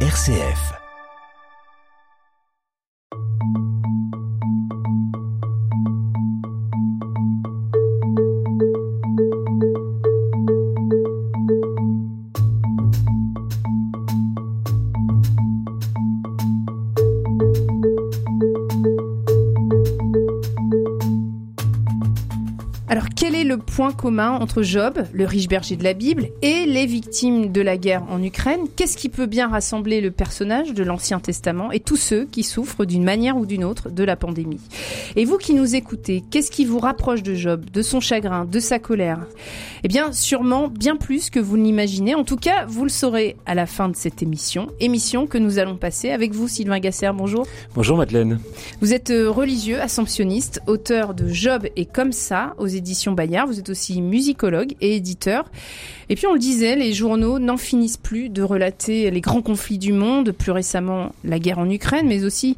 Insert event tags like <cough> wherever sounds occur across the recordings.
RCF. Point commun entre Job, le riche berger de la Bible, et les victimes de la guerre en Ukraine Qu'est-ce qui peut bien rassembler le personnage de l'Ancien Testament et tous ceux qui souffrent d'une manière ou d'une autre de la pandémie? Et vous qui nous écoutez, qu'est-ce qui vous rapproche de Job, de son chagrin, de sa colère? Eh bien, sûrement bien plus que vous ne l'imaginez. En tout cas, vous le saurez à la fin de cette émission, émission que nous allons passer avec vous, Sylvain Gasser. Bonjour. Bonjour Madeleine. Vous êtes euh, religieux, assomptionniste, auteur de Job et comme ça aux éditions Bayard. Vous êtes aussi musicologue et éditeur. Et puis on le disait, les journaux n'en finissent plus de relater les grands conflits du monde, plus récemment la guerre en Ukraine, mais aussi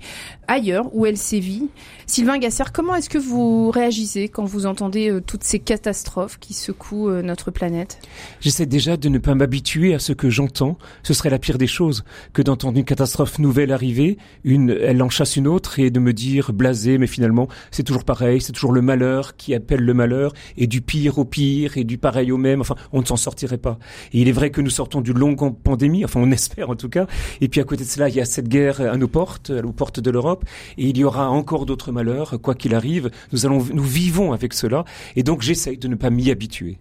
ailleurs où elle sévit. Sylvain Gasser, comment est-ce que vous réagissez quand vous entendez euh, toutes ces catastrophes qui secouent euh, notre planète? J'essaie déjà de ne pas m'habituer à ce que j'entends. Ce serait la pire des choses que d'entendre une catastrophe nouvelle arriver, une, elle en chasse une autre et de me dire blasé, mais finalement c'est toujours pareil, c'est toujours le malheur qui appelle le malheur et du pire au pire et du pareil au même. Enfin, on ne s'en sortirait pas. Et il est vrai que nous sortons d'une longue pandémie, enfin on <laughs> espère en tout cas. Et puis à côté de cela, il y a cette guerre à nos portes, aux portes de l'Europe, et il y aura encore d'autres malheur, quoi qu'il arrive, nous allons, nous vivons avec cela, et donc j'essaye de ne pas m'y habituer.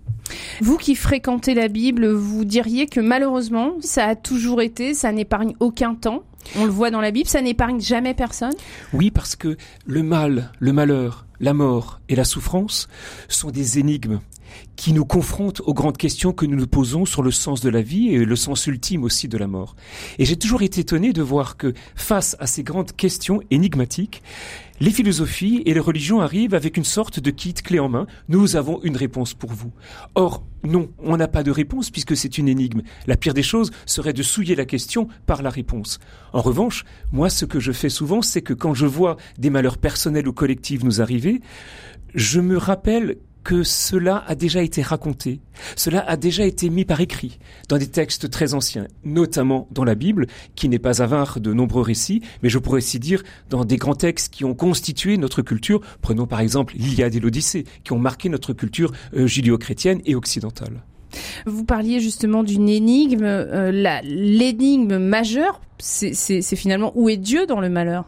Vous qui fréquentez la Bible, vous diriez que malheureusement, ça a toujours été, ça n'épargne aucun temps. On le voit dans la Bible, ça n'épargne jamais personne. Oui, parce que le mal, le malheur, la mort et la souffrance sont des énigmes qui nous confrontent aux grandes questions que nous nous posons sur le sens de la vie et le sens ultime aussi de la mort. Et j'ai toujours été étonné de voir que face à ces grandes questions énigmatiques, les philosophies et les religions arrivent avec une sorte de kit clé en main. Nous avons une réponse pour vous. Or, non, on n'a pas de réponse puisque c'est une énigme. La pire des choses serait de souiller la question par la réponse. En revanche, moi, ce que je fais souvent, c'est que quand je vois des malheurs personnels ou collectifs nous arriver, je me rappelle que cela a déjà été raconté, cela a déjà été mis par écrit dans des textes très anciens, notamment dans la Bible, qui n'est pas avare de nombreux récits, mais je pourrais aussi dire dans des grands textes qui ont constitué notre culture. Prenons par exemple l'Iliade et l'Odyssée, qui ont marqué notre culture euh, judéo-chrétienne et occidentale. Vous parliez justement d'une énigme. Euh, l'énigme majeure, c'est finalement où est Dieu dans le malheur?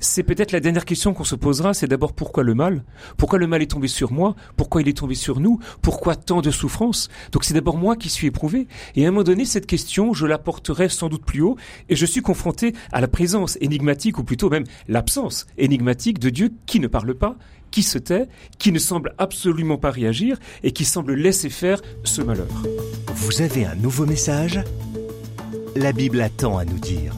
C'est peut-être la dernière question qu'on se posera, c'est d'abord pourquoi le mal? Pourquoi le mal est tombé sur moi? Pourquoi il est tombé sur nous? Pourquoi tant de souffrance? Donc c'est d'abord moi qui suis éprouvé. Et à un moment donné, cette question, je la porterai sans doute plus haut, et je suis confronté à la présence énigmatique, ou plutôt même l'absence énigmatique de Dieu qui ne parle pas, qui se tait, qui ne semble absolument pas réagir et qui semble laisser faire ce malheur. Vous avez un nouveau message? La Bible attend à nous dire.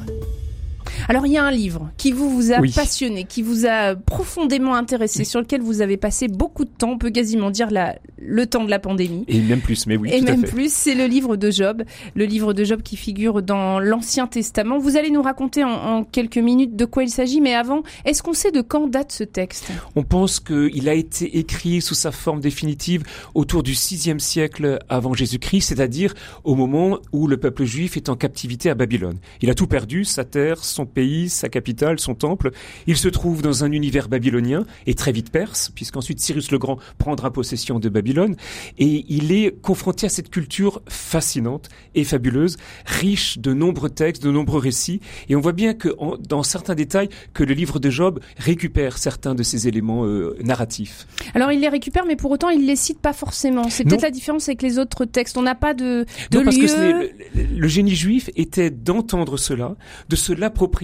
Alors il y a un livre qui vous, vous a passionné, qui vous a profondément intéressé, sur lequel vous avez passé beaucoup de temps, on peut quasiment dire la, le temps de la pandémie. Et même plus, mais oui. Et même plus, c'est le livre de Job, le livre de Job qui figure dans l'Ancien Testament. Vous allez nous raconter en, quelques minutes de quoi il s'agit, mais avant, est-ce qu'on sait de quand date ce texte? On pense qu'il a été écrit sous sa forme définitive autour du VIe siècle avant Jésus-Christ, c'est-à-dire au moment où le peuple juif est en captivité à Babylone. Il a tout perdu, sa terre, son pays, sa capitale, son temple. Il se trouve dans un univers babylonien et très vite perse, puisqu'ensuite Cyrus le Grand prendra possession de Babylone et il est confronté à cette culture fascinante et fabuleuse, riche de nombreux textes, de nombreux récits, et on voit bien que dans certains détails que le livre de Job récupère certains de ces éléments euh, narratifs. Alors il les récupère, mais pour autant il les cite pas forcément. C'est peut-être la différence avec les autres textes. On n'a pas de, de non, parce que le, le, génie juif était d'entendre cela, de se l'approprier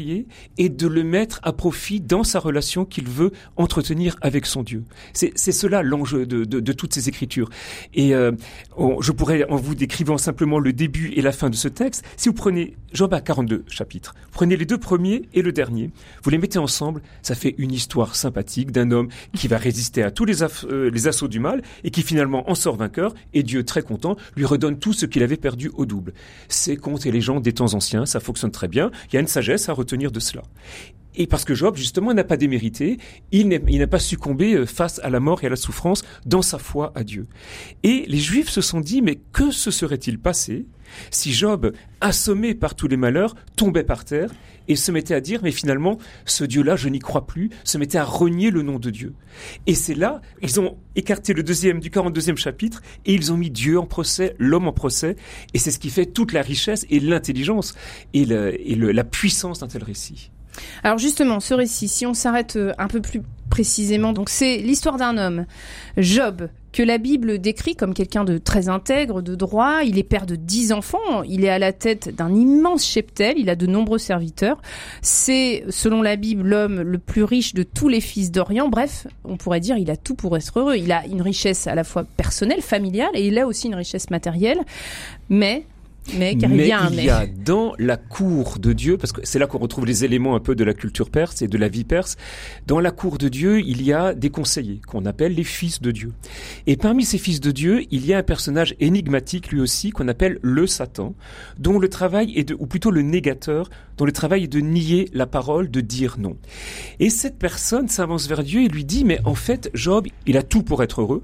et de le mettre à profit dans sa relation qu'il veut entretenir avec son Dieu. C'est cela l'enjeu de, de, toutes ces écritures et euh, je pourrais, en vous décrivant simplement le début et la fin de ce texte, si vous prenez Job a 42 chapitres, prenez les deux premiers et le dernier, vous les mettez ensemble, ça fait une histoire sympathique d'un homme qui va résister à tous les, euh, les assauts du mal et qui finalement en sort vainqueur, et Dieu, très content, lui redonne tout ce qu'il avait perdu au double. Ces contes et légendes des temps anciens, ça fonctionne très bien, il y a une sagesse à retenir de cela. Et parce que Job, justement, n'a pas démérité, il n'a pas succombé euh, face à la mort et à la souffrance dans sa foi à Dieu. Et les Juifs se sont dit, mais que se serait-il passé si Job, assommé par tous les malheurs, tombait par terre et se mettait à dire, mais finalement, ce Dieu-là, je n'y crois plus, se mettait à renier le nom de Dieu. Et c'est là, ils ont écarté le deuxième du 42e chapitre et ils ont mis Dieu en procès, l'homme en procès, et c'est ce qui fait toute la richesse et l'intelligence et, la puissance d'un tel récit. Alors justement, ce récit, si on s'arrête euh, un peu plus précisément, c'est l'histoire d'un homme, Job, que la Bible décrit comme quelqu'un de très intègre, de droit. Il est père de dix enfants. Il est à la tête d'un immense cheptel. Il a de nombreux serviteurs. C'est, selon la Bible, l'homme le plus riche de tous les fils d'Orient. Bref, on pourrait dire il a tout pour être heureux. Il a une richesse à la fois personnelle, familiale, et il a aussi une richesse matérielle. Mais mais car il y a un il y a dans la cour de Dieu, parce que c'est là qu'on retrouve les éléments un peu de la culture perse et de la vie perse, dans la cour de Dieu, il y a des conseillers qu'on appelle les fils de Dieu. Et parmi ces fils de Dieu, il y a un personnage énigmatique lui aussi qu'on appelle le Satan, dont le travail est de, ou plutôt le négateur, dont le travail est de nier la parole, de dire non. Et cette personne s'avance vers Dieu et lui dit, mais en fait, Job, il a tout pour être heureux,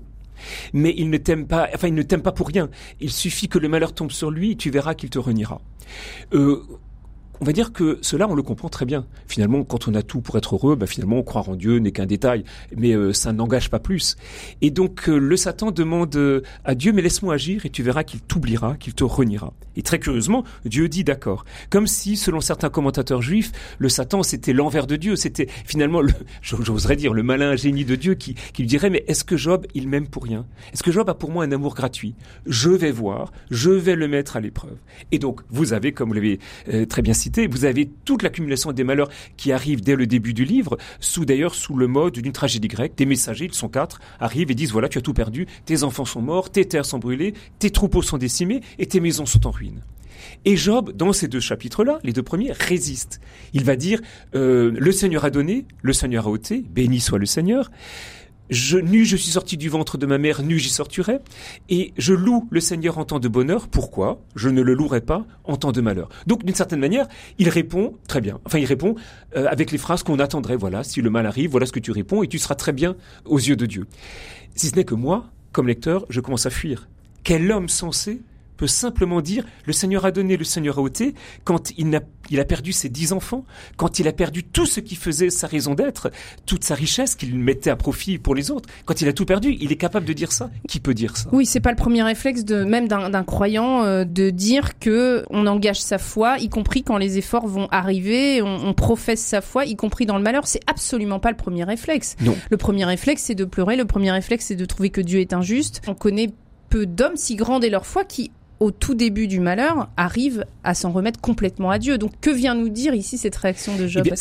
mais il ne t'aime pas, enfin il ne t'aime pas pour rien. Il suffit que le malheur tombe sur lui et tu verras qu'il te reniera. Euh, on va dire que cela, on le comprend très bien. Finalement, quand on a tout pour être heureux, bah finalement, croire en Dieu n'est qu'un détail, mais euh, ça n'engage pas plus. Et donc, euh, le Satan demande euh, à Dieu, mais laisse-moi agir et tu verras qu'il t'oubliera, qu'il te reniera. Et très curieusement, Dieu dit d'accord. Comme si, selon certains commentateurs juifs, le Satan, c'était l'envers de Dieu. C'était finalement, <laughs> j'oserais dire, le malin génie de Dieu qui, qui lui dirait, mais est-ce que Job, il m'aime pour rien? Est-ce que Job a pour moi un amour gratuit? Je vais voir, je vais le mettre à l'épreuve. Et donc, vous avez, comme vous l'avez très bien cité, vous avez toute l'accumulation des malheurs qui arrivent dès le début du livre, sous d'ailleurs sous le mode d'une tragédie grecque. Des messagers, ils sont quatre, arrivent et disent voilà, tu as tout perdu, tes enfants sont morts, tes terres sont brûlées, tes troupeaux sont décimés et tes maisons sont en ruine. Et Job, dans ces deux chapitres-là, les deux premiers, résiste. Il va dire euh, le Seigneur a donné, le Seigneur a ôté, béni soit le Seigneur. Nu je suis sorti du ventre de ma mère, nu j'y sortirai. Et je loue le Seigneur en temps de bonheur. Pourquoi? Je ne le louerai pas en temps de malheur. Donc, d'une certaine manière, il répond très bien. Enfin, il répond euh, avec les phrases qu'on attendrait. Voilà, si le mal arrive, voilà ce que tu réponds, et tu seras très bien aux yeux de Dieu. Si ce n'est que moi, comme lecteur, je commence à fuir. Quel homme sensé peut simplement dire le Seigneur a donné, le Seigneur a ôté, quand il a, il a perdu ses dix enfants, quand il a perdu tout ce qui faisait sa raison d'être, toute sa richesse qu'il mettait à profit pour les autres, quand il a tout perdu, il est capable de dire ça. Qui peut dire ça? Oui, c'est pas le premier réflexe de même d'un croyant euh, de dire que on engage sa foi, y compris quand les efforts vont arriver, on, on professe sa foi, y compris dans le malheur. C'est absolument pas le premier réflexe. Non. Le premier réflexe, c'est de pleurer. Le premier réflexe, c'est de trouver que Dieu est injuste. On connaît peu d'hommes si grands est leur foi qui au tout début du malheur, arrive à s'en remettre complètement à Dieu. Donc que vient nous dire ici cette réaction de Job eh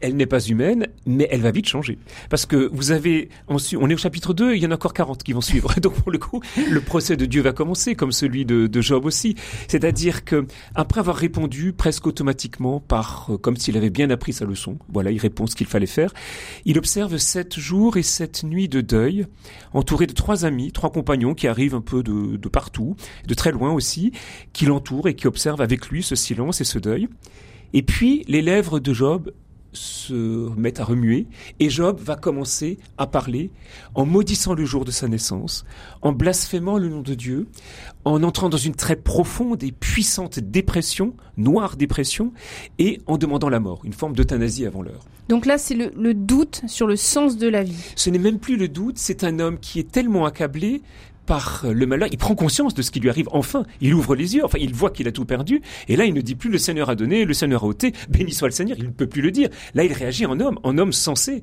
elle n'est pas humaine, mais elle va vite changer. Parce que vous avez, on est au chapitre 2, il y en a encore 40 qui vont suivre. <laughs> Donc pour le coup, le procès de Dieu va commencer, comme celui de, Job aussi. C'est-à-dire que après avoir répondu presque automatiquement par, euh, comme s'il avait bien appris sa leçon, voilà, il répond ce qu'il fallait faire, il observe sept jours et sept nuits de deuil, entouré de trois amis, trois compagnons qui arrivent un peu de, de partout, de très loin aussi, qui l'entourent et qui observent avec lui ce silence et ce deuil. Et puis, les lèvres de Job se met à remuer et Job va commencer à parler en maudissant le jour de sa naissance, en blasphémant le nom de Dieu, en entrant dans une très profonde et puissante dépression, noire dépression, et en demandant la mort, une forme d'euthanasie avant l'heure. Donc là, c'est le, le, doute sur le sens de la vie. Ce n'est même plus le doute, c'est un homme qui est tellement accablé par le malheur, il prend conscience de ce qui lui arrive enfin, il ouvre les yeux, enfin il voit qu'il a tout perdu, et là il ne dit plus le Seigneur a donné, le Seigneur a ôté, béni soit le Seigneur, il ne peut plus le dire. Là il réagit en homme, en homme sensé.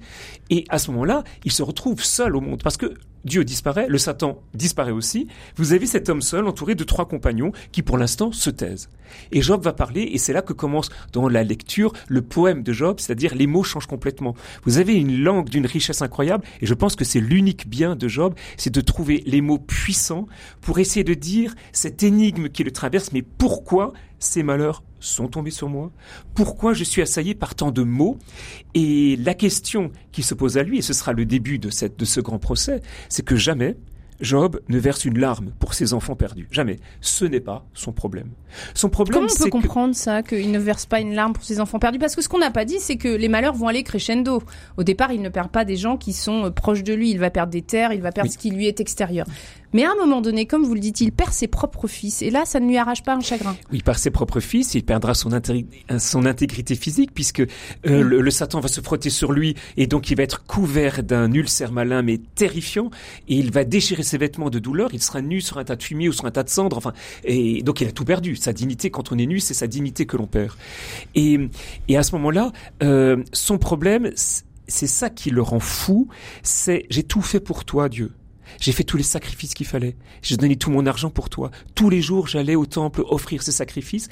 Et à ce moment-là, il se retrouve seul au monde, parce que Dieu disparaît, le Satan disparaît aussi. Vous avez cet homme seul entouré de trois compagnons qui pour l'instant se taisent. Et Job va parler et c'est là que commence dans la lecture le poème de Job, c'est-à-dire les mots changent complètement. Vous avez une langue d'une richesse incroyable et je pense que c'est l'unique bien de Job, c'est de trouver les mots puissants pour essayer de dire cette énigme qui le traverse, mais pourquoi ces malheurs sont tombés sur moi Pourquoi je suis assailli par tant de mots Et la question qui se pose à lui, et ce sera le début de, cette, de ce grand procès, c'est que jamais, Job ne verse une larme pour ses enfants perdus. Jamais. Ce n'est pas son problème. Son problème, Comment on peut que... comprendre ça, qu'il ne verse pas une larme pour ses enfants perdus? Parce que ce qu'on n'a pas dit, c'est que les malheurs vont aller crescendo. Au départ, il ne perd pas des gens qui sont euh, proches de lui. Il va perdre des terres, il va perdre Oui. ce qui lui est extérieur. Mais à un moment donné, comme vous le dites, il perd ses propres fils. Et là, ça ne lui arrache pas un chagrin. Oui, par ses propres fils, il perdra son, intégri- son intégrité physique puisque euh, le, le Satan va se frotter sur lui et donc il va être couvert d'un ulcère malin mais terrifiant et il va déchirer ses vêtements de douleur. Il sera nu sur un tas de fumier ou sur un tas de cendres. Enfin, et donc il a tout perdu. Sa dignité, quand on est nu, c'est sa dignité que l'on perd. Et, et à ce moment-là, euh, son problème, c'est ça qui le rend fou. C'est j'ai tout fait pour toi, Dieu. J'ai fait tous les sacrifices qu'il fallait. J'ai donné tout mon argent pour toi. Tous les jours, j'allais au temple offrir ces sacrifices,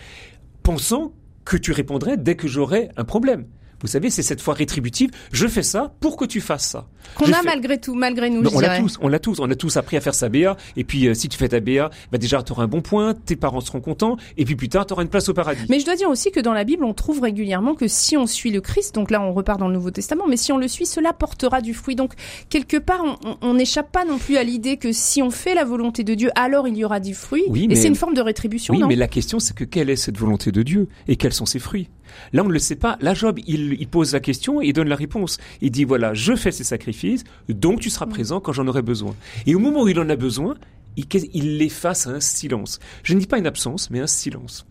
pensant que tu répondrais dès que j'aurais un problème. Vous savez, c'est cette foi rétributive. Je fais ça pour que tu fasses ça. Qu'on a malgré tout, malgré nous, Non, je on l'a tous, on l'a tous, on a tous appris à faire sa BA. Et puis, euh, si tu fais ta BA, bah déjà, tu auras un bon point, tes parents seront contents, et puis plus tard, tu auras une place au paradis. Mais je dois dire aussi que dans la Bible, on trouve régulièrement que si on suit le Christ, donc là on repart dans le Nouveau Testament, mais si on le suit, cela portera du fruit. Donc quelque part, on- n'échappe pas non plus à l'idée que si on fait la volonté de Dieu, alors il y aura du fruit. Oui, Et mais- c'est une forme de rétribution, Oui, non? mais la question, c'est que quelle est cette volonté de Dieu? Et quels sont ses fruits? Là, on ne le sait pas. Là, Job, il, il pose la question et il donne la réponse. Il dit, voilà, je fais ces sacrifices, donc tu Mm. seras présent quand j'en aurai besoin. Et au moment où il en a besoin, il, il les face à un silence. Je ne dis pas une absence, mais un silence.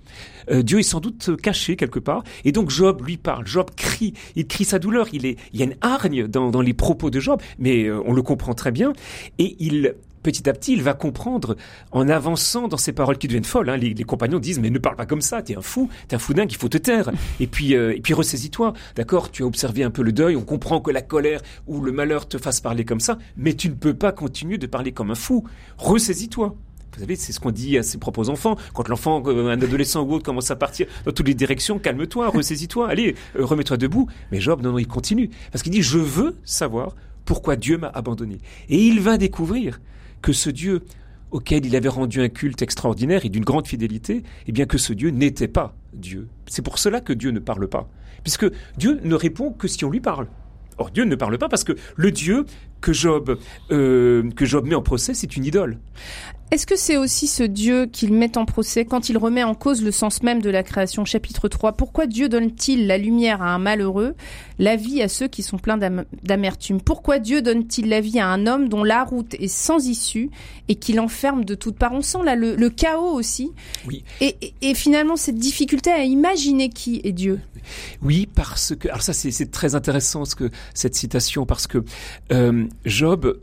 Euh, Dieu est sans doute caché quelque part, et donc Job lui parle. Job crie, il crie sa douleur. Il, est, il y a une hargne dans, dans les propos de Job, mais euh, on le comprend très bien. Et il, petit à petit, il va comprendre en avançant dans ces paroles qui deviennent folles. hein. Les, les compagnons disent mais ne parle pas comme ça, t'es un fou, t'es un fou dingue, il faut te taire. Et puis, euh, et puis ressaisis-toi, d'accord Tu as observé un peu le deuil, on comprend que la colère ou le malheur te fasse parler comme ça, mais tu ne peux pas continuer de parler comme un fou. Ressaisis-toi. Vous savez, c'est ce qu'on dit à ses propres enfants. Quand l'enfant, euh, un adolescent ou autre commence à partir dans toutes les directions, calme-toi, ressaisis-toi, allez, euh, remets-toi debout. Mais Job, non, non, il continue. Parce qu'il dit, je veux savoir pourquoi Dieu m'a abandonné. Et il va découvrir que ce Dieu auquel il avait rendu un culte extraordinaire et d'une grande fidélité, eh bien que ce Dieu n'était pas Dieu. C'est pour cela que Dieu ne parle pas. Puisque Dieu ne répond que si on lui parle. Or, Dieu ne parle pas parce que le Dieu que Job, euh, que Job met en procès, c'est une idole. Est-ce que c'est aussi ce Dieu qu'il met en procès quand il remet en cause le sens même de la création? Chapitre 3. Pourquoi Dieu donne-t-il la lumière à un malheureux, la vie à ceux qui sont pleins d'am- d'amertume? Pourquoi Dieu donne-t-il la vie à un homme dont la route est sans issue et qui l'enferme de toutes parts? On sent là le, le chaos aussi. Oui. Et, et- et finalement cette difficulté à imaginer qui est Dieu? Oui, parce que alors ça c'est c'est très intéressant ce que cette citation parce que euh, Job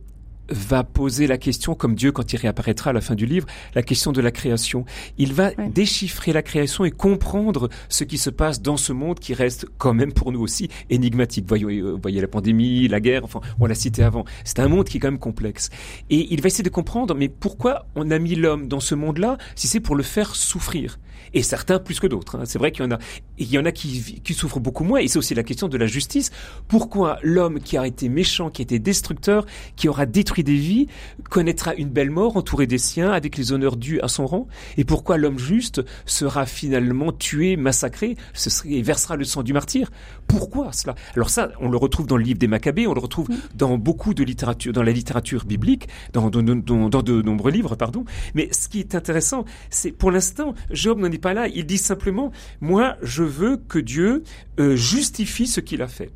va poser la question, comme Dieu quand il réapparaîtra à la fin du livre, la question de la création. Il va déchiffrer la création et comprendre ce qui se passe dans ce monde qui reste quand même pour nous aussi énigmatique. Voyez, euh, voyez la pandémie, la guerre, enfin on l'a cité avant. C'est un monde qui est quand même complexe. Et il va essayer de comprendre, mais pourquoi on a mis l'homme dans ce monde-là si c'est pour le faire souffrir? Et certains plus que d'autres. hein. C'est vrai qu'il y en a, il y en a qui, qui souffrent beaucoup moins. Et c'est aussi la question de la justice. Pourquoi l'homme qui a été méchant, qui a été destructeur, qui aura détruit des vies, connaîtra une belle mort entouré des siens avec les honneurs dus à son rang Et pourquoi l'homme juste sera finalement tué, massacré, ce serait, et versera le sang du martyr? Pourquoi cela? Alors ça, on le retrouve dans le livre des Maccabées, on le retrouve dans beaucoup de littérature, dans la littérature biblique, dans de, dans- dans de nombreux livres, pardon. Mais ce qui est intéressant, c'est pour l'instant, Job n'en est pas là. Il dit simplement, moi, je veux que Dieu euh, justifie ce qu'il a fait.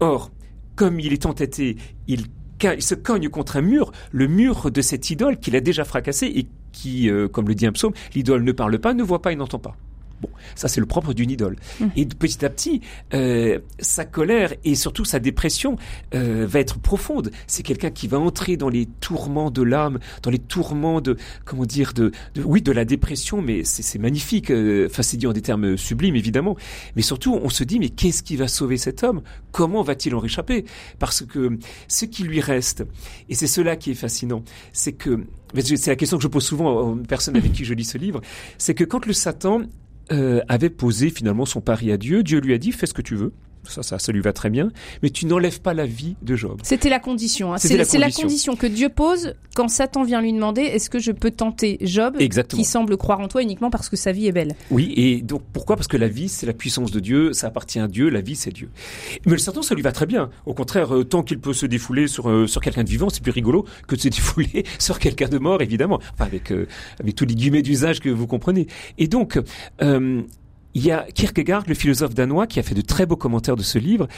Or, comme il est entêté, il, il se cogne contre un mur, le mur de cette idole qu'il a déjà fracassé et qui, euh, comme le dit un psaume, l'idole ne parle pas, ne voit pas et n'entend pas. Bon, ça c'est le propre d'une idole. Mm. Et petit à petit, euh, sa colère et surtout sa dépression euh, va être profonde. C'est quelqu'un qui va entrer dans les tourments de l'âme, dans les tourments de, comment dire, de, de- oui, de la dépression. Mais c'est magnifique. Euh, Enfin, c'est dit en des termes sublimes évidemment. Mais surtout, on se dit, mais qu'est-ce qui va sauver cet homme? Comment va-t-il en réchapper? Parce que ce qui lui reste, et c'est cela qui est fascinant, c'est que c'est la question que je pose souvent aux personnes avec qui je lis ce livre, c'est que quand le Satan euh, avait posé finalement son pari à Dieu, Dieu lui a dit fais ce que tu veux. Ça, ça, ça lui va très bien, mais tu n'enlèves pas la vie de Job. C'était la condition. Hein. C'est la la, condition. que Dieu pose quand Satan vient lui demander est-ce que je peux tenter Job, Exactement. qui semble croire en toi uniquement parce que sa vie est belle? Oui, et donc pourquoi? Parce que la vie, c'est la puissance de Dieu, ça appartient à Dieu, la vie, c'est Dieu. Mais le Satan, ça lui va très bien. Au contraire, euh, tant qu'il peut se défouler sur euh, sur quelqu'un de vivant, c'est plus rigolo que de se <laughs> défouler sur quelqu'un de mort, évidemment. Enfin, avec euh, avec tous les guillemets d'usage que vous comprenez. Et donc, euh, il y a Kierkegaard, le philosophe danois, qui a fait de très beaux commentaires de ce livre,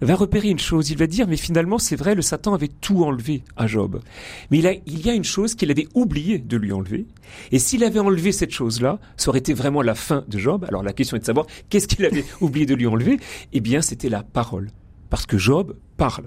va repérer une chose. Il va dire, mais finalement, c'est vrai, le Satan avait tout enlevé à Job. Mais il, a, il y a une chose qu'il avait oublié de lui enlever. Et s'il avait enlevé cette chose-là, ça aurait été vraiment la fin de Job. Alors la question est de savoir, qu'est-ce qu'il avait <laughs> oublié de lui enlever? Eh bien, c'était la parole. Parce que Job parle.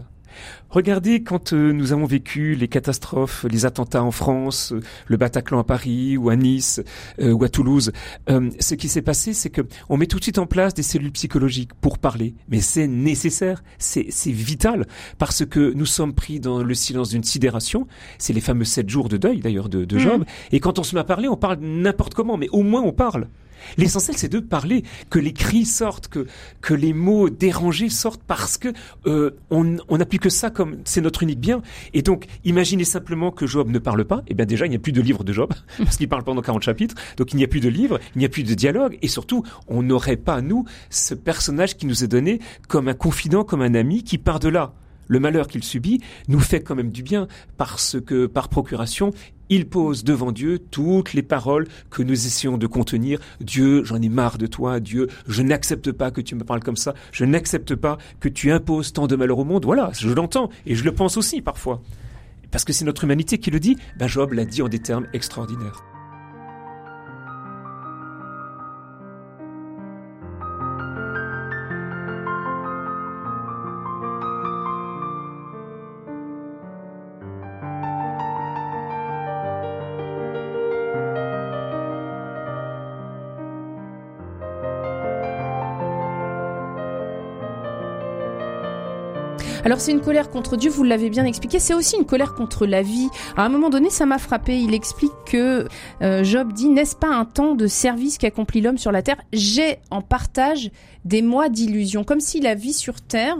Regardez quand euh, nous avons vécu les catastrophes, les attentats en France, euh, le Bataclan à Paris ou à Nice euh, ou à Toulouse, euh, ce qui s'est passé, c'est que on met tout de suite en place des cellules psychologiques pour parler, mais c'est nécessaire, c'est vital parce que nous sommes pris dans le silence d'une sidération. C'est les fameux sept jours de deuil d'ailleurs de, de Job. Et quand on se met à parler, on parle n'importe comment, mais au moins on parle. L'essentiel, c'est de parler, que les cris sortent, que que les mots dérangés sortent, parce que euh, on n'a plus que ça comme c'est notre unique bien. Et donc, imaginez simplement que Job ne parle pas. Eh bien, déjà, il n'y a plus de livre de Job <laughs> parce qu'il parle pendant 40 chapitres. Donc, il n'y a plus de livre, il n'y a plus de dialogue, et surtout, on n'aurait pas nous ce personnage qui nous est donné comme un confident, comme un ami qui part de là. Le malheur qu'il subit nous fait quand même du bien parce que par procuration, il pose devant Dieu toutes les paroles que nous essayons de contenir. Dieu, j'en ai marre de toi. Dieu, je n'accepte pas que tu me parles comme ça. Je n'accepte pas que tu imposes tant de malheur au monde. Voilà, je l'entends et je le pense aussi parfois. Parce que c'est notre humanité qui le dit. Ben Job l'a dit en des termes extraordinaires. Alors c'est une colère contre Dieu, vous l'avez bien expliqué, c'est aussi une colère contre la vie. À un moment donné, ça m'a frappé, il explique que euh, Job dit, n'est-ce pas un temps de service qu'accomplit l'homme sur la terre? J'ai en partage des mois d'illusion, comme si la vie sur terre,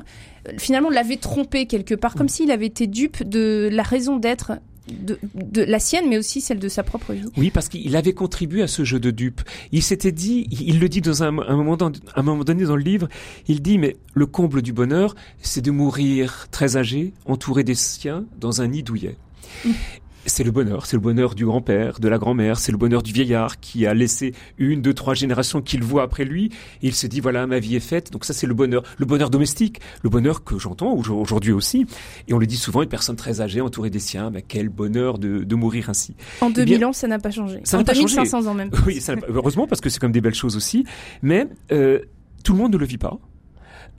finalement, l'avait trompé quelque part, comme s'il avait été dupe de la raison d'être de, de la sienne, mais aussi celle de sa propre vie. Oui, parce qu'il avait contribué à ce jeu de dupes. Il s'était dit, il le dit dans un, un moment, dans- un moment donné dans le livre, il dit, mais le comble du bonheur, c'est de mourir très âgé, entouré des siens, dans un nid douillet. C'est le bonheur, c'est le bonheur du grand-père, de la grand-mère, c'est le bonheur du vieillard qui a laissé une, deux, trois générations qu'il voit après lui. Et il se dit, voilà, ma vie est faite. Donc ça, c'est le bonheur, le bonheur domestique, le bonheur que j'entends aujourd- aujourd'hui aussi. Et on le dit souvent, une personne très âgée, entourée des siens, mais quel bonheur de, de mourir ainsi. En Eh 2000 bien, ans, ça n'a pas changé. ça en <laughs> n'a pas changé. 2500 ans même. Oui, ça, heureusement parce que c'est comme des belles choses aussi. Mais euh, tout le monde ne le vit pas.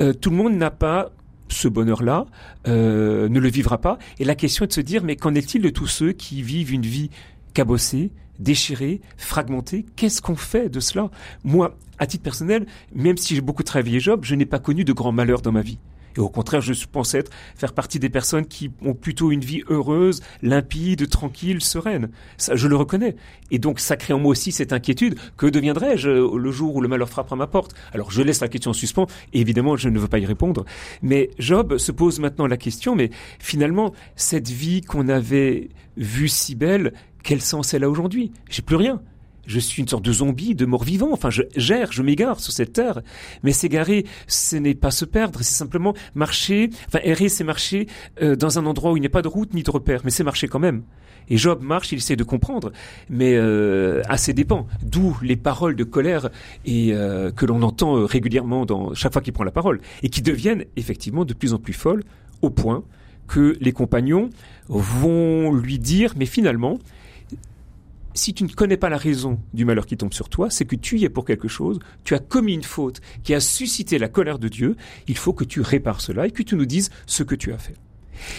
Euh, tout le monde n'a pas ce bonheur-là, euh, ne le vivra pas. Et la question est de se dire, mais qu'en est-il de tous ceux qui vivent une vie cabossée, déchirée, fragmentée? Qu'est-ce qu'on fait de cela? Moi, à titre personnel, même si j'ai beaucoup travaillé Job, je n'ai pas connu de grands malheurs dans ma vie. Et au contraire, je pense être, faire partie des personnes qui ont plutôt une vie heureuse, limpide, tranquille, sereine. Ça, je le reconnais. Et donc, ça crée en moi aussi cette inquiétude. Que deviendrai-je euh, le jour où le malheur frappera ma porte? Alors, je laisse la question en suspens. Évidemment, je ne veux pas y répondre. Mais Job se pose maintenant la question, mais finalement, cette vie qu'on avait vue si belle, quel sens elle a aujourd'hui? J'ai plus rien. Je suis une sorte de zombie, de mort-vivant. Enfin, je gère, je m'égare sur cette terre. Mais s'égarer, ce n'est pas se perdre, c'est simplement marcher. Enfin, errer, c'est marcher euh, dans un endroit où il n'y a pas de route ni de repère, mais c'est marcher quand même. Et Job marche, il essaie de comprendre, mais euh, à ses dépens. D'où les paroles de colère et euh, que l'on entend euh, régulièrement dans chaque fois qu'il prend la parole et qui deviennent effectivement de plus en plus folles, au point que les compagnons vont lui dire, mais finalement, si tu ne connais pas la raison du malheur qui tombe sur toi, c'est que tu y es pour quelque chose, tu as commis une faute qui a suscité la colère de Dieu, il faut que tu répares cela et que tu nous dises ce que tu as fait.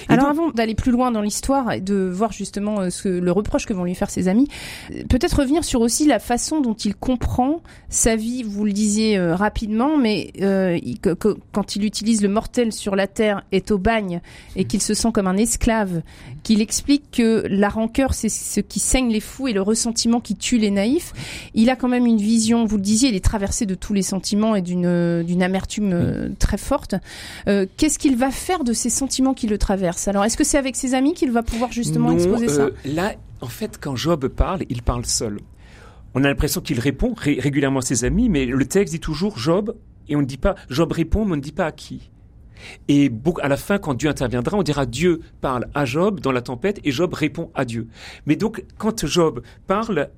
Alors avant d'aller plus loin dans l'histoire et de voir justement euh, ce, le reproche que vont lui faire ses amis, euh, peut-être revenir sur aussi la façon dont il comprend sa vie. Vous le disiez euh, rapidement, mais euh, il, que, que, quand il utilise le mortel sur la terre est au bagne et qu'il se sent comme un esclave, qu'il explique que la rancœur c'est ce qui saigne les fous et le ressentiment qui tue les naïfs. Il a quand même une vision. Vous le disiez, il est traversé de tous les sentiments et d'une amertume très forte. Qu'est-ce qu'il va faire de ces sentiments qui le traverse. Alors, est-ce que c'est avec ses amis qu'il va pouvoir justement non, exposer euh, ça Là, en fait, quand Job parle, il parle seul. On a l'impression qu'il répond ré régulièrement à ses amis, mais le texte dit toujours Job, et on ne dit pas Job répond, mais on ne dit pas à qui. Et à la fin, quand Dieu interviendra, on dira Dieu parle à Job dans la tempête et Job répond à Dieu. Mais donc, quand Job parle,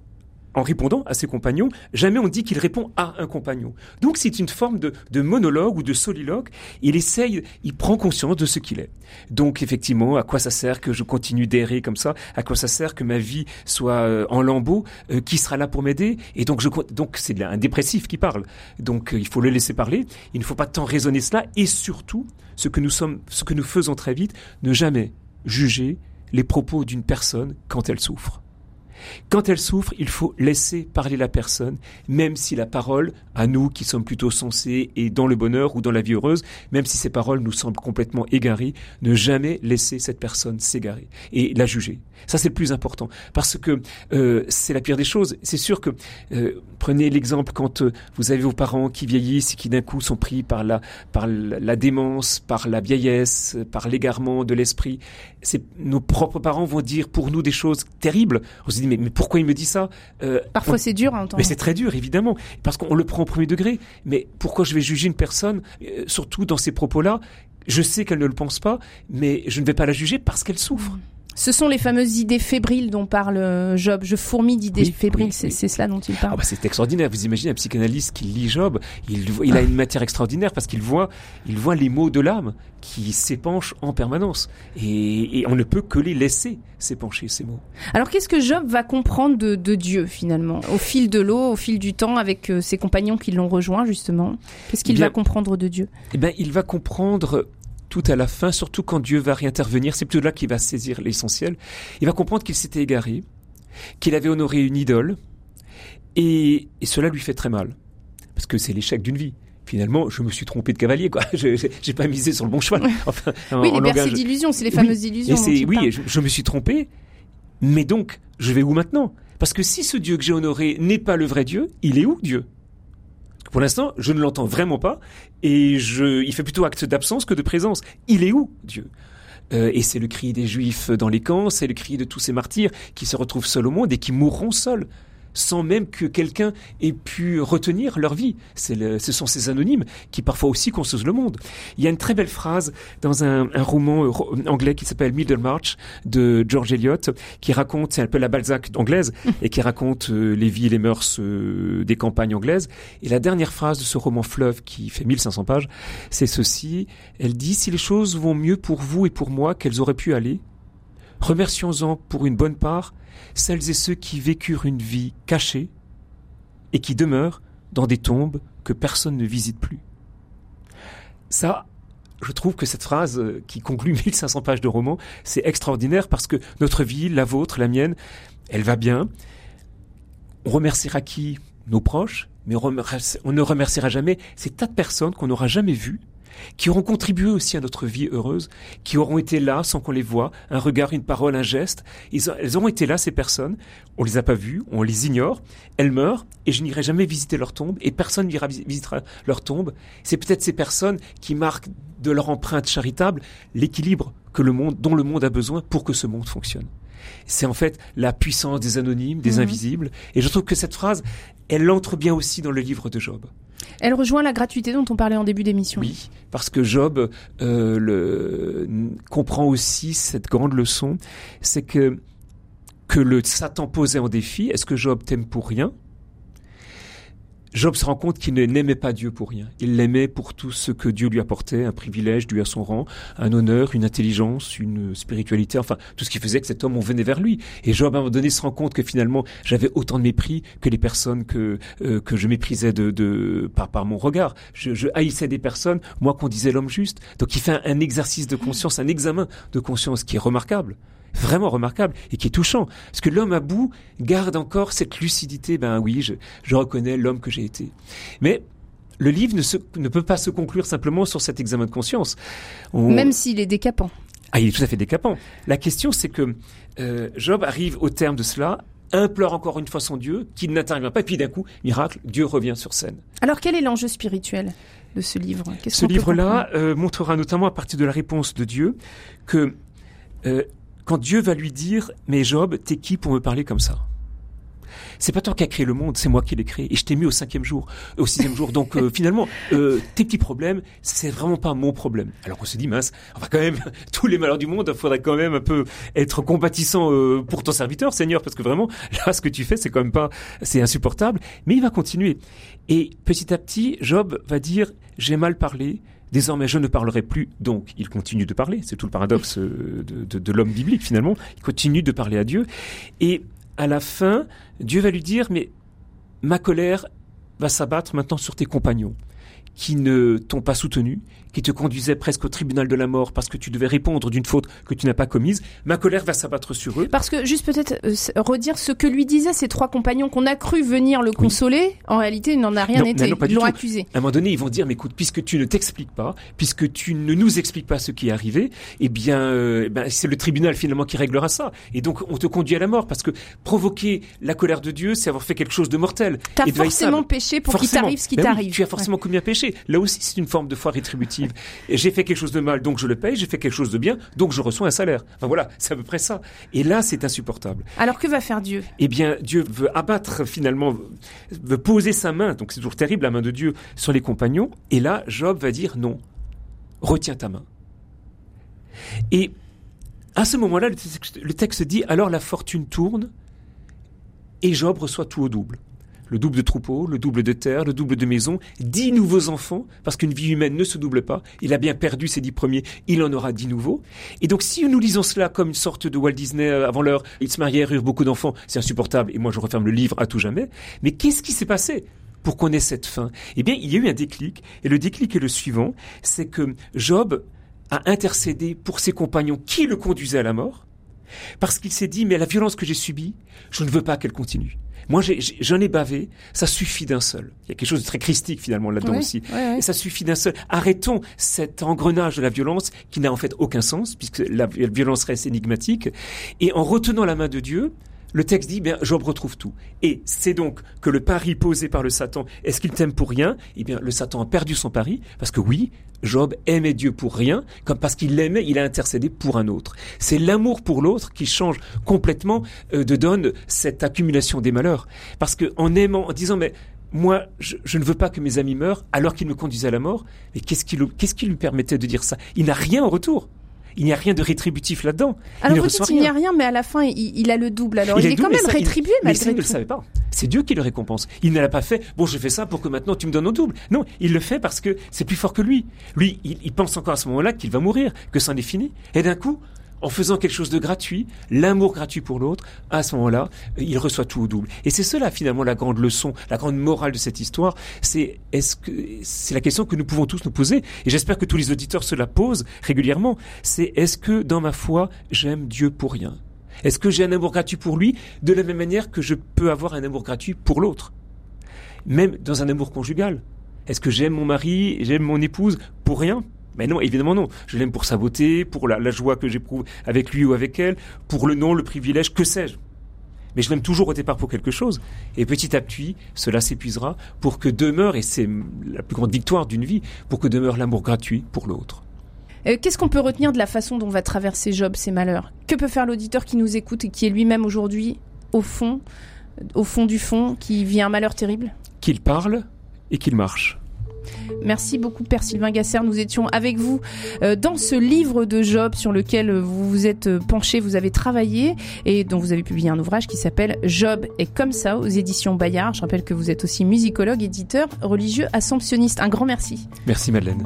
en répondant à ses compagnons, jamais on dit qu'il répond à un compagnon. Donc c'est une forme de, monologue ou de soliloque. Il essaye, il prend conscience de ce qu'il est. Donc effectivement, à quoi ça sert que je continue d'errer comme ça? À quoi ça sert que ma vie soit euh, en lambeaux? Euh, Qui sera là pour m'aider? Et donc je donc c'est un dépressif qui parle. Donc euh, il faut le laisser parler. Il ne faut pas tant raisonner cela. Et surtout, ce que nous sommes, ce que nous faisons très vite, ne jamais juger les propos d'une personne quand elle souffre. Quand elle souffre, il faut laisser parler la personne, même si la parole, à nous qui sommes plutôt sensés et dans le bonheur ou dans la vie heureuse, même si ces paroles nous semblent complètement égarées, ne jamais laisser cette personne s'égarer et la juger. Ça, c'est le plus important, parce que euh, c'est la pire des choses. C'est sûr que, euh, prenez l'exemple quand euh, vous avez vos parents qui vieillissent et qui d'un coup sont pris par la, par la démence, par la vieillesse, par l'égarement de l'esprit. Nos propres parents vont dire pour nous des choses terribles. Mais, mais pourquoi il me dit ça euh, Parfois on... c'est dur à entendre. Mais c'est très dur évidemment parce qu'on le prend au premier degré. Mais pourquoi je vais juger une personne, euh, surtout dans ces propos-là? Je sais qu'elle ne le pense pas, mais je ne vais pas la juger parce qu'elle souffre. Mmh. Ce sont les fameuses idées fébriles dont parle Job. Je fourmis d'idées oui, fébriles, oui, c'est cela dont il parle. Ah bah c'est extraordinaire. Vous imaginez un psychanalyste qui lit Job, il, il a une matière extraordinaire parce qu'il voit, il voit les mots de l'âme qui s'épanchent en permanence. Et, et, on ne peut que les laisser s'épancher, ces mots. Alors qu'est-ce que Job va comprendre de, de Dieu finalement? Au fil de l'eau, au fil du temps, avec euh, ses compagnons qui l'ont rejoint justement? Qu'est-ce qu'il va comprendre de Dieu? Eh bien, il va comprendre tout à la fin, surtout quand Dieu va réintervenir, c'est plutôt là qu'il va saisir l'essentiel. Il va comprendre qu'il s'était égaré, qu'il avait honoré une idole, et, et, cela lui fait très mal, parce que c'est l'échec d'une vie. Finalement, je me suis trompé de cavalier, quoi. J'ai pas misé sur le bon cheval. Enfin, oui, les bercers d'illusions, c'est les fameuses oui, illusions. Et oui, je, je me suis trompé, mais donc, je vais où maintenant? Parce que si ce Dieu que j'ai honoré n'est pas le vrai Dieu, il est où Dieu? Pour l'instant, je ne l'entends vraiment pas et je, il fait plutôt acte d'absence que de présence. Il est où, Dieu? Euh, et c'est le cri des Juifs dans les camps, c'est le cri de tous ces martyrs qui se retrouvent seuls au monde et qui mourront seuls sans même que quelqu'un ait pu retenir leur vie. Le, ce sont ces anonymes qui parfois aussi construisent le monde. Il y a une très belle phrase dans un, un roman anglais qui s'appelle Middlemarch de George Eliot qui raconte, c'est un peu la Balzac anglaise, <laughs> et qui raconte euh, les vies et les mœurs euh, des campagnes anglaises. Et la dernière phrase de ce roman fleuve qui fait 1500 pages, c'est ceci. Elle dit, si les choses vont mieux pour vous et pour moi qu'elles auraient pu aller, remercions-en pour une bonne part celles et ceux qui vécurent une vie cachée et qui demeurent dans des tombes que personne ne visite plus. Ça, je trouve que cette phrase qui conclut <laughs> 1500 pages de roman, c'est extraordinaire parce que notre vie, la vôtre, la mienne, elle va bien. On remerciera qui? Nos proches, mais on ne remerciera jamais ces tas de personnes qu'on n'aura jamais vues qui auront contribué aussi à notre vie heureuse, qui auront été là sans qu'on les voit, un regard, une parole, un geste. Ils, elles auront été là, ces personnes. On les a pas vues, on les ignore. Elles meurent et je n'irai jamais visiter leur tombe et personne n'ira visitera leur tombe. C'est peut-être ces personnes qui marquent de leur empreinte charitable l'équilibre que le monde, dont le monde a besoin pour que ce monde fonctionne. C'est en fait la puissance des anonymes, des mmh. invisibles. Et je trouve que cette phrase, elle entre bien aussi dans le livre de Job. Elle rejoint la gratuité dont on parlait en début d'émission. Oui, parce que Job euh, le, comprend aussi cette grande leçon, c'est que que le Satan posait en défi. Est-ce que Job t'aime pour rien? Job se rend compte qu'il n'aimait pas Dieu pour rien. Il l'aimait pour tout ce que Dieu lui apportait, un privilège dû à son rang, un honneur, une intelligence, une spiritualité, enfin tout ce qui faisait que cet homme on venait vers lui. Et Job à un moment donné se rend compte que finalement j'avais autant de mépris que les personnes que euh, que je méprisais de, de par par mon regard. Je, je haïssais des personnes, moi qu'on disait l'homme juste. Donc il fait un, un exercice de conscience, un examen de conscience qui est remarquable vraiment remarquable et qui est touchant. Parce que l'homme à bout garde encore cette lucidité. Ben oui, je, je reconnais l'homme que j'ai été. Mais le livre ne, se, ne, peut pas se conclure simplement sur cet examen de conscience. On... Même s'il est décapant. Ah, il est tout à fait décapant. La question, c'est que euh, Job arrive au terme de cela implore encore une fois son Dieu, qui n'intervient pas, et puis d'un coup, miracle, Dieu revient sur scène. Alors quel est l'enjeu spirituel de ce livre? Ce livre-là euh, montrera notamment à partir de la réponse de Dieu que euh, quand Dieu va lui dire, mais Job, t'es qui pour me parler comme ça? C'est pas toi qui as créé le monde, c'est moi qui l'ai créé. Et je t'ai mis au cinquième jour, au sixième jour. Donc euh, finalement, euh, tes petits problèmes, c'est vraiment pas mon problème. Alors on se dit, mince, va quand même, <laughs> tous les malheurs du monde, il faudrait quand même un peu être compatissant euh, pour ton serviteur, Seigneur, parce que vraiment, <laughs> là, ce que tu fais, c'est quand même pas, c'est insupportable. Mais il va continuer. Et petit à petit, Job va dire, j'ai mal parlé, Désormais, je ne parlerai plus. Donc, il continue de parler. C'est tout le paradoxe de, de, de l'homme biblique, finalement. Il continue de parler à Dieu. Et à la fin, Dieu va lui dire, mais ma colère va s'abattre maintenant sur tes compagnons qui ne t'ont pas soutenu, qui te conduisaient presque au tribunal de la mort parce que tu devais répondre d'une faute que tu n'as pas commise, ma colère va s'abattre sur eux. Parce que, juste peut-être euh, redire ce que lui disaient ces trois compagnons qu'on a cru venir le consoler, oui. en réalité, il n'en a rien non, été. Non, ils l'ont accusé. À un moment donné, ils vont dire, mais écoute, puisque tu ne t'expliques pas, puisque tu ne nous expliques pas ce qui est arrivé, eh bien, euh, ben, c'est le tribunal finalement qui réglera ça. Et donc, on te conduit à la mort parce que provoquer la colère de Dieu, c'est avoir fait quelque chose de mortel. T'as forcément péché pour qu'il t'arrive ce qui ben t'arrive. Oui, tu as forcément ouais. commis un péché. Là aussi, c'est une forme de foi rétributive. J'ai fait quelque chose de mal, donc je le paye. J'ai fait quelque chose de bien, donc je reçois un salaire. Enfin voilà, c'est à peu près ça. Et là, c'est insupportable. Alors que va faire Dieu? Eh bien, Dieu veut abattre finalement, veut poser sa main. Donc c'est toujours terrible la main de Dieu sur les compagnons. Et là, Job va dire non. Retiens ta main. Et à ce moment-là, le texte, le texte dit alors la fortune tourne et Job reçoit tout au double le double de troupeaux, le double de terre, le double de maisons, dix nouveaux enfants, parce qu'une vie humaine ne se double pas. Il a bien perdu ses dix premiers, il en aura dix nouveaux. Et donc, si nous lisons cela comme une sorte de Walt Disney avant l'heure, ils se marièrent, eurent beaucoup d'enfants, c'est insupportable, et moi je referme le livre à tout jamais. Mais qu'est-ce qui s'est passé pour qu'on ait cette fin? Eh bien, il y a eu un déclic, et le déclic est le suivant, c'est que Job a intercédé pour ses compagnons qui le conduisaient à la mort, parce qu'il s'est dit, mais la violence que j'ai subie, je ne veux pas qu'elle continue. Moi, j'en ai, ai, bavé, ça suffit d'un seul. Il y a quelque chose de très christique finalement là-dedans oui, aussi. Oui, oui. Et ça suffit d'un seul. Arrêtons cet engrenage de la violence qui n'a en fait aucun sens, puisque la violence reste énigmatique. Et en retenant la main de Dieu, le texte dit, bien, Job retrouve tout. Et c'est donc que le pari posé par le Satan, est-ce qu'il t'aime pour rien? Eh bien, le Satan a perdu son pari, parce que oui, Job aimait Dieu pour rien, comme parce qu'il l'aimait, il a intercédé pour un autre. C'est l'amour pour l'autre qui change complètement euh, de donne cette accumulation des malheurs. Parce que en aimant, en disant, mais moi, je, ne veux pas que mes amis meurent alors qu'ils me conduisaient à la mort. Mais qu'est-ce qui, qu'est-ce qui lui permettait de dire ça? Il n'a rien en retour. Il n'y a rien de rétributif là-dedans. Alors vous dites il n'y a rien, mais à la fin, il, il a le double. Alors il, il est, quand même ça, rétribué il, malgré mais tout. il ne le savait pas. C'est Dieu qui le récompense. Il ne l'a pas fait. Bon, je fais ça pour que maintenant tu me donnes au double. Non, il le fait parce que c'est plus fort que lui. Lui, il, il pense encore à ce moment-là qu'il va mourir, que c'en est fini. Et d'un coup, en faisant quelque chose de gratuit, l'amour gratuit pour l'autre, à ce moment-là, il reçoit tout au double. Et c'est cela finalement la grande leçon, la grande morale de cette histoire. C'est est-ce que c'est la question que nous pouvons tous nous poser. Et j'espère que tous les auditeurs se la posent régulièrement. C'est est-ce que dans ma foi j'aime Dieu pour rien? Est-ce que j'ai un amour gratuit pour lui de la même manière que je peux avoir un amour gratuit pour l'autre? Même dans un amour conjugal. Est-ce que j'aime mon mari, j'aime mon épouse pour rien? Mais non, évidemment non. Je l'aime pour sa beauté, pour la, la joie que j'éprouve avec lui ou avec elle, pour le nom, le privilège, que sais-je. Mais je l'aime toujours au départ pour quelque chose. Et petit à petit, cela s'épuisera pour que demeure, et c'est la plus grande victoire d'une vie, pour que demeure l'amour gratuit pour l'autre. Euh, Qu'est-ce qu'on peut retenir de la façon dont va traverser Job ses malheurs? Que peut faire l'auditeur qui nous écoute et qui est lui-même aujourd'hui au fond, au fond du fond, qui vit un malheur terrible? Qu'il parle et qu'il marche. Merci beaucoup, Père Sylvain Gasser. Nous étions avec vous euh, dans ce livre de Job sur lequel vous vous êtes euh, penché, vous avez travaillé et dont vous avez publié un ouvrage qui s'appelle Job est comme ça aux éditions Bayard. Je rappelle que vous êtes aussi musicologue, éditeur, religieux, assomptionniste. Un grand merci. Merci, Madeleine.